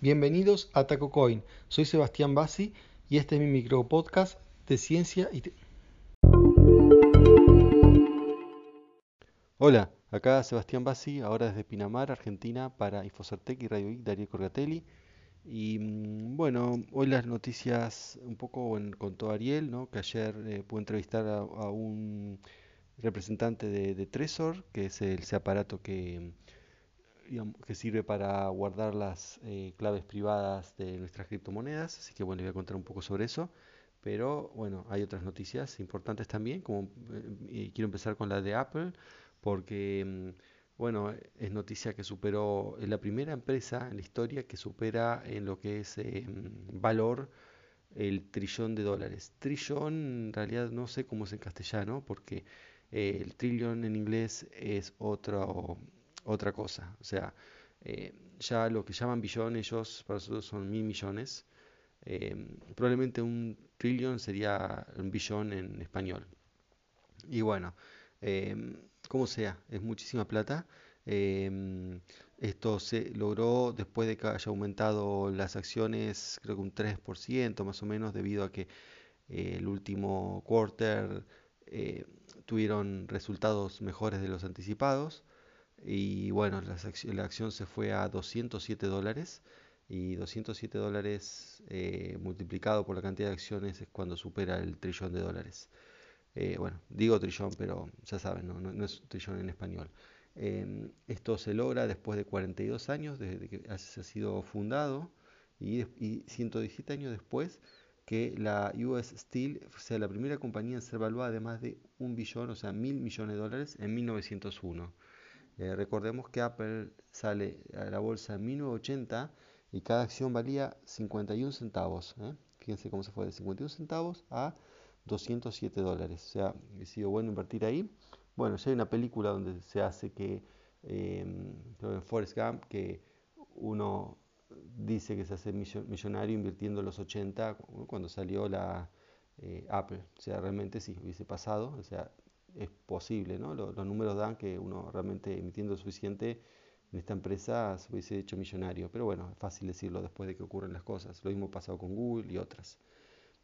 Bienvenidos a Taco Coin. Soy Sebastián Bassi y este es mi micro podcast de ciencia y te- Hola, acá Sebastián Bassi, ahora desde Pinamar, Argentina, para Infocertec y Radio Geek, Darío Corgatelli. Y mm, bueno, hoy las noticias un poco en- contó Ariel, ¿no? Que ayer eh, pude entrevistar a, un representante de, Trezor, que es el, ese aparato que, que sirve para guardar las eh, claves privadas de nuestras criptomonedas. Así que bueno, le voy a contar un poco sobre eso. Pero bueno, hay otras noticias importantes también, como eh, quiero empezar con la de Apple, porque mm, bueno, es noticia que superó, es la primera empresa en la historia que supera en lo que es eh, mm, valor el trillón de dólares. Trillón, en realidad no sé cómo es en castellano, porque el trillón en inglés es otra, otra cosa. O sea, eh, ya lo que llaman billón, ellos para nosotros son mil millones. Eh, probablemente un trillón sería un billón en español. Y bueno, em, como sea, es muchísima plata. Esto se logró después de que haya aumentado las acciones, creo que un 3% más o menos, debido a que eh, el último quarter eh, tuvieron resultados mejores de los anticipados. Y bueno, la acción se fue a 207 dólares. Y 207 dólares eh, multiplicado por la cantidad de acciones es cuando supera el trillón de dólares. Eh, bueno, digo trillón, pero ya saben, no, no- no es trillón en español. Em, esto se logra después de 42 años desde que ha se ha sido fundado y, y 117 años después que la US Steel sea la primera compañía en ser valuada de más de un billón, o sea, mil millones de dólares en 1901. Eh, recordemos que Apple sale a la bolsa en 1980 y cada acción valía 51 centavos. ¿eh? Fíjense cómo se fue de 51 centavos a 207 dólares. O sea, ha sido bueno invertir ahí. Bueno, ya hay una película donde se hace que, eh, creo en Forrest Gump, que uno dice que se hace millo- millonario invirtiendo en los 80 cu- cuando salió la eh, Apple. O sea, realmente sí, hubiese pasado. O sea, es posible, ¿no? Lo- Los, números dan que uno realmente emitiendo suficiente en esta empresa se hubiese hecho millonario. Pero bueno, es fácil decirlo después de que ocurren las cosas. Lo mismo ha pasado con Google y otras.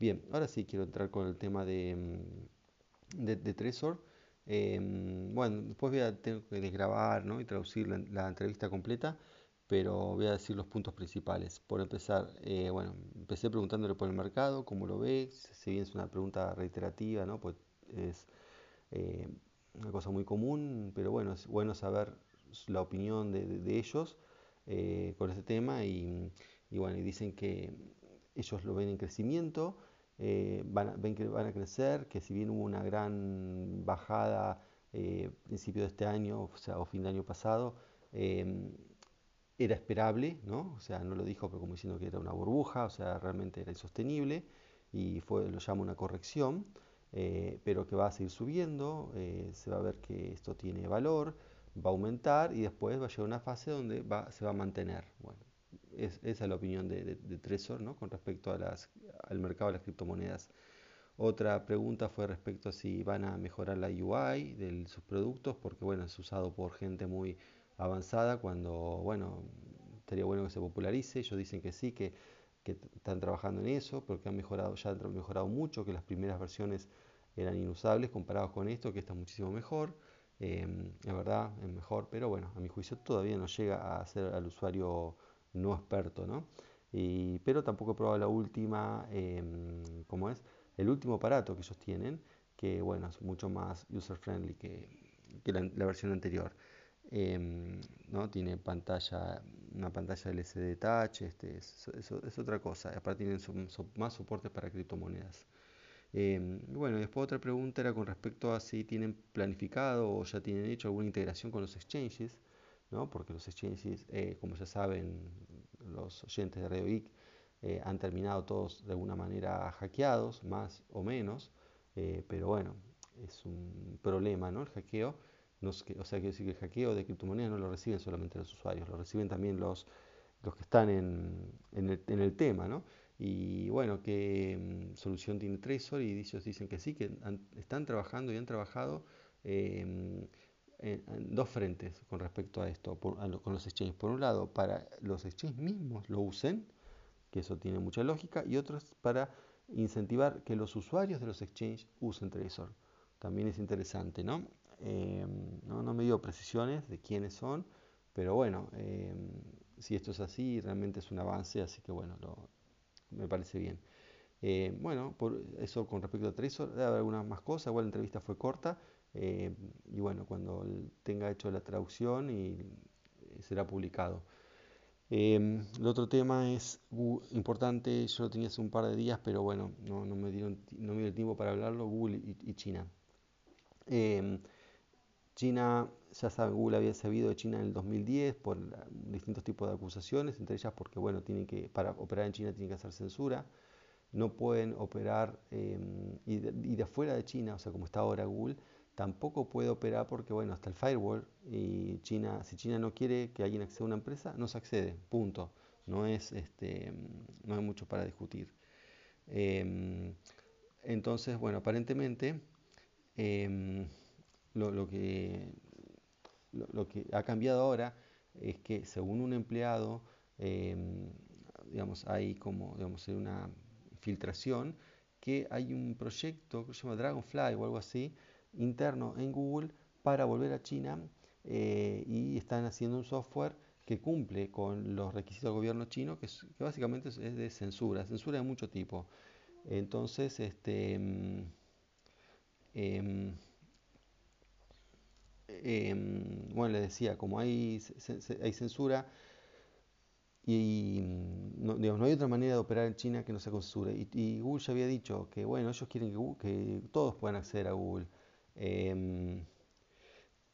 Bien, ahora sí quiero entrar con el tema de, mm, de, de Trezor. Em, bueno, después voy a tener que desgrabar, ¿no? y traducir la, la entrevista completa, pero voy a decir los puntos principales. Por empezar, eh, bueno, empecé preguntándole por el mercado, cómo lo ve, si bien es una pregunta reiterativa, ¿no? Pues es eh, una cosa muy común, pero bueno, es bueno saber la opinión de, de- de ellos eh, con este tema y, y bueno, y dicen que ellos lo ven en crecimiento, eh, van a- ven que van a crecer, que si bien hubo una gran bajada eh, principio de este año, o sea, o fin de año pasado, em, era esperable, ¿no? O sea, no lo dijo pero como diciendo que era una burbuja, o sea, realmente era insostenible y fue, lo llama una corrección, eh, pero que va a seguir subiendo, eh, se va a ver que esto tiene valor, va a aumentar y después va a llegar una fase donde va, se va a mantener. Bueno, es- esa es la opinión de, de, de Trezor, ¿no? Con respecto a las, al mercado de las criptomonedas. Otra pregunta fue respecto a si van a mejorar la UI de sus productos, porque bueno, es usado por gente muy avanzada cuando, bueno, estaría bueno que se popularice. Ellos dicen que sí, que, que están trabajando en eso, porque han mejorado, ya han mejorado mucho, que las primeras versiones eran inusables comparados con esto, que está muchísimo mejor. Em, es verdad, es mejor, pero bueno, a mi juicio todavía no llega a ser al usuario no experto, ¿no? Y, pero tampoco he probado la última, em, ¿cómo es? El último aparato que ellos tienen, que bueno, es mucho más user friendly que, que la, la versión anterior. Em, ¿no? Tiene pantalla, una pantalla LCD Touch, este, es, es- otra cosa. Aparte tienen más soportes para criptomonedas. Y bueno, después otra pregunta era con respecto a si tienen planificado o ya tienen hecho alguna integración con los exchanges, ¿no? Porque los exchanges, eh, como ya saben los oyentes de Radio eh, han terminado todos de alguna manera hackeados, más o menos, eh, pero bueno, es un problema, ¿no? El hackeo, no es o sea, quiero decir que el hackeo de criptomonedas no lo reciben solamente los usuarios, lo reciben también los, los que están en, en el, en el tema, ¿no? Y bueno, ¿qué mm, solución tiene Trezor? Y ellos dicen que sí, que están trabajando y han trabajado em, en, dos frentes con respecto a esto, con los exchanges. Por un lado, para los exchanges mismos lo usen, que eso tiene mucha lógica, y otros para incentivar que los usuarios de los exchanges usen Trezor. También es interesante, ¿no? Em, ¿no? me dio precisiones de quiénes son, pero bueno, em, si esto es así, realmente es un avance, así que bueno, me parece bien. Eh, bueno, por eso con respecto a Trezor, debe haber algunas más cosas, igual la entrevista fue corta, y bueno, cuando tenga hecho la traducción y será publicado. Em, el otro tema es importante, yo lo tenía hace un par de días, pero bueno, no, me, dieron, no me dio tiempo para hablarlo, Google y, China. Em, China, ya saben, Google había sabido de China en el 2010 por distintos tipos de acusaciones, entre ellas porque, bueno, tienen que, para operar en China tienen que hacer censura, no pueden operar em, y, de, y de afuera de China, o sea, como está ahora Google, tampoco puede operar porque, bueno, hasta el firewall y China, si China no quiere que alguien acceda a una empresa, no se accede, punto. No es, este, no hay mucho para discutir. Em, entonces, bueno, aparentemente em, lo, que, lo, que ha cambiado ahora es que según un empleado, em, digamos, hay como, digamos, una filtración que hay un proyecto que se llama Dragonfly o algo así, interno en Google para volver a China eh, y están haciendo un software que cumple con los requisitos del gobierno chino, que, básicamente es, de censura, censura de mucho tipo. Entonces, este, mm, em, bueno, les decía, como hay, hay censura, y no, no, hay otra manera de operar en China que no sea con censura. Y, Google ya había dicho que, bueno, ellos quieren que, que todos puedan acceder a Google. Em,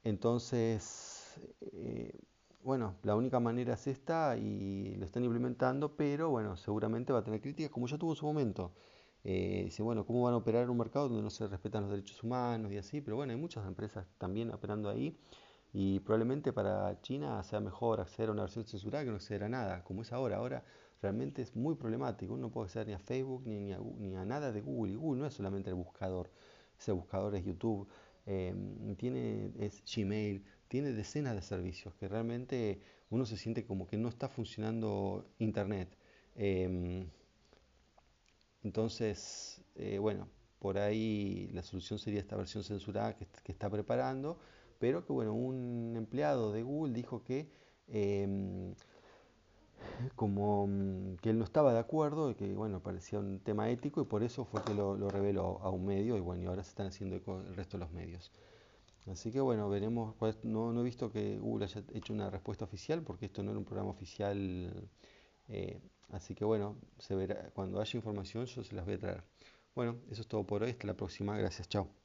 entonces, eh, bueno, la única manera es esta y lo están implementando, pero bueno, seguramente va a tener críticas como ya tuvo en su momento. Eh, dice, bueno, ¿cómo van a operar un mercado donde no se respetan los derechos humanos y así? Pero bueno, hay muchas empresas también operando ahí y probablemente para China sea mejor acceder a una versión censurada que no acceder a nada, como es ahora. Ahora realmente es muy problemático, uno no puede acceder ni a Facebook ni, ni, a, ni a nada de Google y Google no es solamente el buscador ese buscador es YouTube, em, tiene, es Gmail, tiene decenas de servicios que realmente uno se siente como que no está funcionando Internet. Em, entonces, eh, bueno, por ahí la solución sería esta versión censurada que, está preparando, pero que bueno, un empleado de Google dijo que em, como mm, que él no estaba de acuerdo y que bueno, parecía un tema ético y por eso fue que lo, reveló a un medio y bueno, y ahora se están haciendo el resto de los medios. Así que bueno, veremos, no, no he visto que Google haya hecho una respuesta oficial porque esto no era un programa oficial, eh, así que bueno, se verá, cuando haya información yo se las voy a traer. Bueno, eso es todo por hoy, hasta la próxima, gracias, chao.